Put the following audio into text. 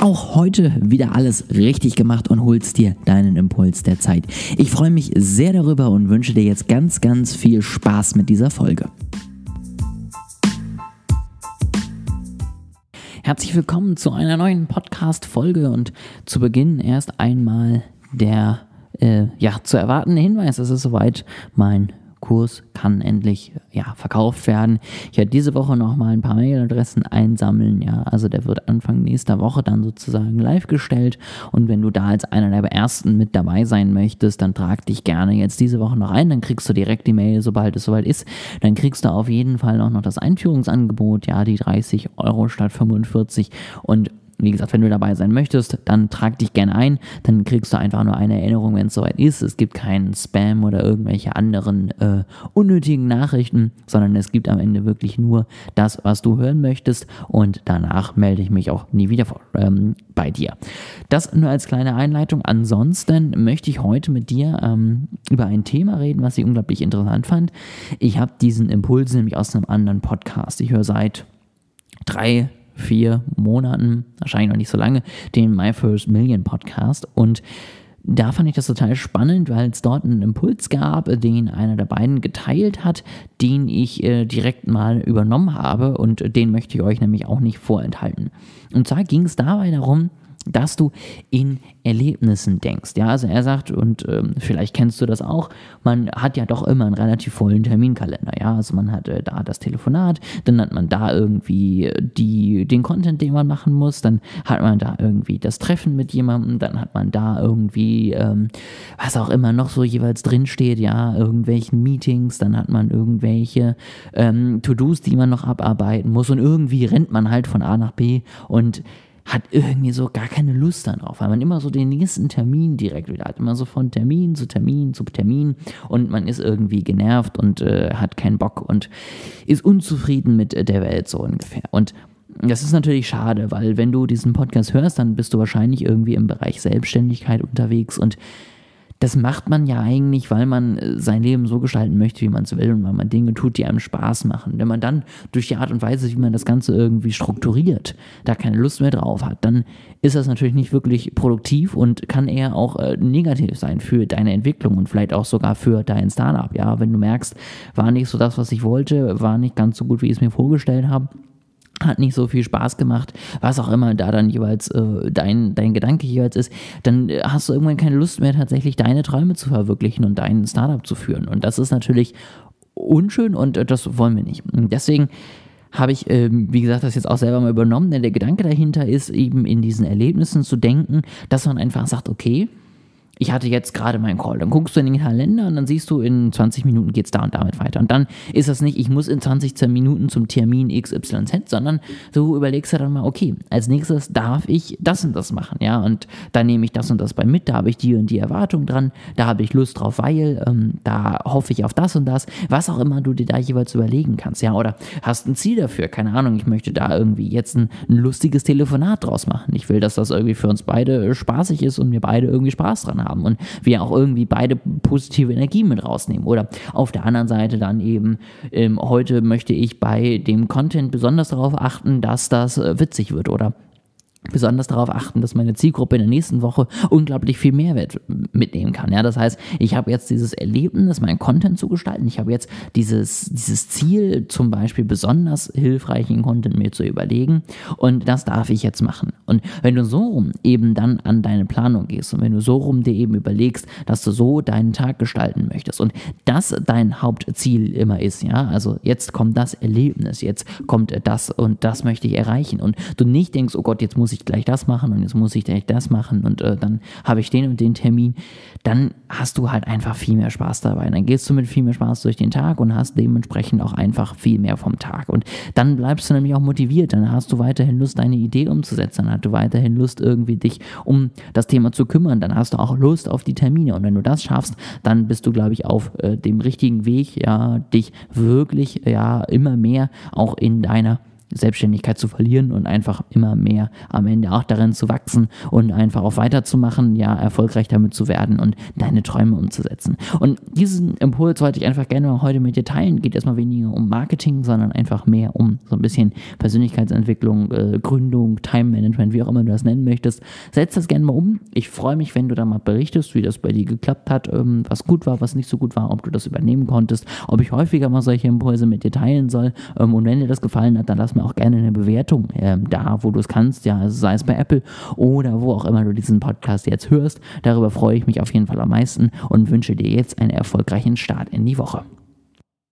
auch heute wieder alles richtig gemacht und holst dir deinen Impuls der Zeit. Ich freue mich sehr darüber und wünsche dir jetzt ganz, ganz viel Spaß mit dieser Folge. Herzlich willkommen zu einer neuen Podcast-Folge und zu Beginn erst einmal der äh, ja, zu erwartende Hinweis. Es ist soweit mein Kurs kann endlich ja, verkauft werden. Ich werde diese Woche noch mal ein paar Mailadressen einsammeln. Ja, also der wird Anfang nächster Woche dann sozusagen live gestellt. Und wenn du da als einer der ersten mit dabei sein möchtest, dann trag dich gerne jetzt diese Woche noch ein. Dann kriegst du direkt die Mail, sobald es soweit ist. Dann kriegst du auf jeden Fall auch noch das Einführungsangebot. Ja, die 30 Euro statt 45 und wie gesagt, wenn du dabei sein möchtest, dann trag dich gerne ein. Dann kriegst du einfach nur eine Erinnerung, wenn es soweit ist. Es gibt keinen Spam oder irgendwelche anderen äh, unnötigen Nachrichten, sondern es gibt am Ende wirklich nur das, was du hören möchtest. Und danach melde ich mich auch nie wieder vor, ähm, bei dir. Das nur als kleine Einleitung. Ansonsten möchte ich heute mit dir ähm, über ein Thema reden, was ich unglaublich interessant fand. Ich habe diesen Impuls nämlich aus einem anderen Podcast. Ich höre seit drei vier Monaten, wahrscheinlich noch nicht so lange, den My First Million Podcast und da fand ich das total spannend, weil es dort einen Impuls gab, den einer der beiden geteilt hat, den ich äh, direkt mal übernommen habe und den möchte ich euch nämlich auch nicht vorenthalten. Und zwar ging es dabei darum, dass du in Erlebnissen denkst. Ja, also er sagt, und ähm, vielleicht kennst du das auch, man hat ja doch immer einen relativ vollen Terminkalender. Ja, also man hat äh, da das Telefonat, dann hat man da irgendwie die, den Content, den man machen muss, dann hat man da irgendwie das Treffen mit jemandem, dann hat man da irgendwie, ähm, was auch immer noch so jeweils drinsteht, ja, irgendwelchen Meetings, dann hat man irgendwelche ähm, To-Dos, die man noch abarbeiten muss und irgendwie rennt man halt von A nach B und hat irgendwie so gar keine Lust darauf, weil man immer so den nächsten Termin direkt wieder hat. Immer so von Termin zu Termin zu Termin und man ist irgendwie genervt und äh, hat keinen Bock und ist unzufrieden mit äh, der Welt so ungefähr. Und das ist natürlich schade, weil wenn du diesen Podcast hörst, dann bist du wahrscheinlich irgendwie im Bereich Selbstständigkeit unterwegs und das macht man ja eigentlich, weil man äh, sein Leben so gestalten möchte, wie man es will und weil man Dinge tut, die einem Spaß machen. Wenn man dann durch die Art und Weise, wie man das Ganze irgendwie strukturiert, da keine Lust mehr drauf hat, dann ist das natürlich nicht wirklich produktiv und kann eher auch äh, negativ sein für deine Entwicklung und vielleicht auch sogar für dein Startup. Ja, wenn du merkst, war nicht so das, was ich wollte, war nicht ganz so gut, wie ich es mir vorgestellt habe hat nicht so viel Spaß gemacht, was auch immer da dann jeweils äh, dein, dein Gedanke jeweils ist, dann äh, hast du irgendwann keine Lust mehr, tatsächlich deine Träume zu verwirklichen und dein Startup zu führen. Und das ist natürlich unschön und äh, das wollen wir nicht. Deswegen habe ich, ähm, wie gesagt, das jetzt auch selber mal übernommen, denn der Gedanke dahinter ist eben in diesen Erlebnissen zu denken, dass man einfach sagt, okay, ich hatte jetzt gerade meinen Call. Dann guckst du in den Kalender und dann siehst du, in 20 Minuten geht es da und damit weiter. Und dann ist das nicht, ich muss in 20 Minuten zum Termin XYZ, sondern du überlegst ja dann mal, okay, als nächstes darf ich das und das machen, ja, und dann nehme ich das und das bei mit, da habe ich die und die Erwartung dran, da habe ich Lust drauf, weil ähm, da hoffe ich auf das und das, was auch immer du dir da jeweils überlegen kannst, ja, oder hast ein Ziel dafür, keine Ahnung, ich möchte da irgendwie jetzt ein, ein lustiges Telefonat draus machen. Ich will, dass das irgendwie für uns beide spaßig ist und wir beide irgendwie Spaß dran haben haben und wir auch irgendwie beide positive Energie mit rausnehmen. Oder auf der anderen Seite dann eben, ähm, heute möchte ich bei dem Content besonders darauf achten, dass das äh, witzig wird oder besonders darauf achten, dass meine Zielgruppe in der nächsten Woche unglaublich viel Mehrwert mitnehmen kann. Ja, das heißt, ich habe jetzt dieses Erlebnis, meinen Content zu gestalten. Ich habe jetzt dieses, dieses Ziel, zum Beispiel besonders hilfreichen Content mir zu überlegen. Und das darf ich jetzt machen. Und wenn du so rum eben dann an deine Planung gehst und wenn du so rum dir eben überlegst, dass du so deinen Tag gestalten möchtest und das dein Hauptziel immer ist, ja, also jetzt kommt das Erlebnis, jetzt kommt das und das möchte ich erreichen und du nicht denkst, oh Gott, jetzt muss ich ich gleich das machen und jetzt muss ich gleich das machen und äh, dann habe ich den und den Termin, dann hast du halt einfach viel mehr Spaß dabei. dann gehst du mit viel mehr Spaß durch den Tag und hast dementsprechend auch einfach viel mehr vom Tag. Und dann bleibst du nämlich auch motiviert. Dann hast du weiterhin Lust, deine Idee umzusetzen. Dann hast du weiterhin Lust, irgendwie dich um das Thema zu kümmern. Dann hast du auch Lust auf die Termine. Und wenn du das schaffst, dann bist du, glaube ich, auf äh, dem richtigen Weg, ja, dich wirklich ja immer mehr auch in deiner Selbstständigkeit zu verlieren und einfach immer mehr am Ende auch darin zu wachsen und einfach auch weiterzumachen, ja, erfolgreich damit zu werden und deine Träume umzusetzen. Und diesen Impuls wollte ich einfach gerne heute mit dir teilen. Geht erstmal weniger um Marketing, sondern einfach mehr um so ein bisschen Persönlichkeitsentwicklung, äh, Gründung, Time Management, wie auch immer du das nennen möchtest. Setz das gerne mal um. Ich freue mich, wenn du da mal berichtest, wie das bei dir geklappt hat, ähm, was gut war, was nicht so gut war, ob du das übernehmen konntest, ob ich häufiger mal solche Impulse mit dir teilen soll. Ähm, und wenn dir das gefallen hat, dann lass mir auch gerne eine Bewertung ähm, da, wo du es kannst, ja, also sei es bei Apple oder wo auch immer du diesen Podcast jetzt hörst. Darüber freue ich mich auf jeden Fall am meisten und wünsche dir jetzt einen erfolgreichen Start in die Woche.